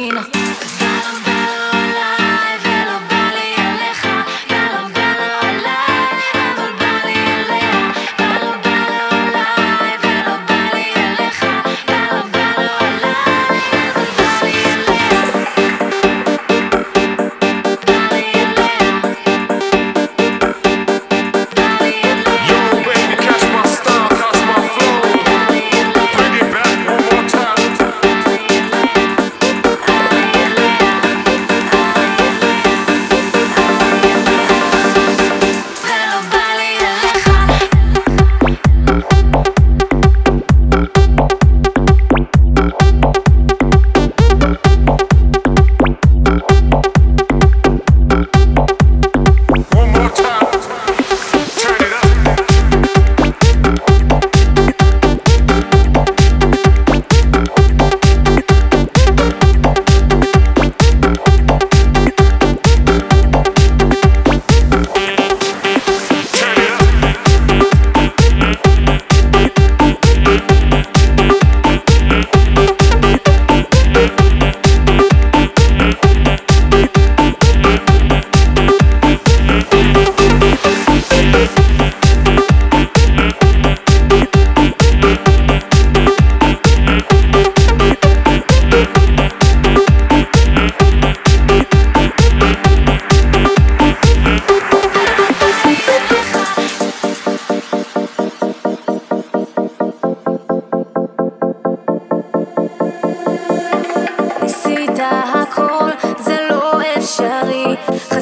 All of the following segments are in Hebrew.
I'm back.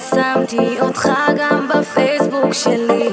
חסמתי אותך גם בפייסבוק שלי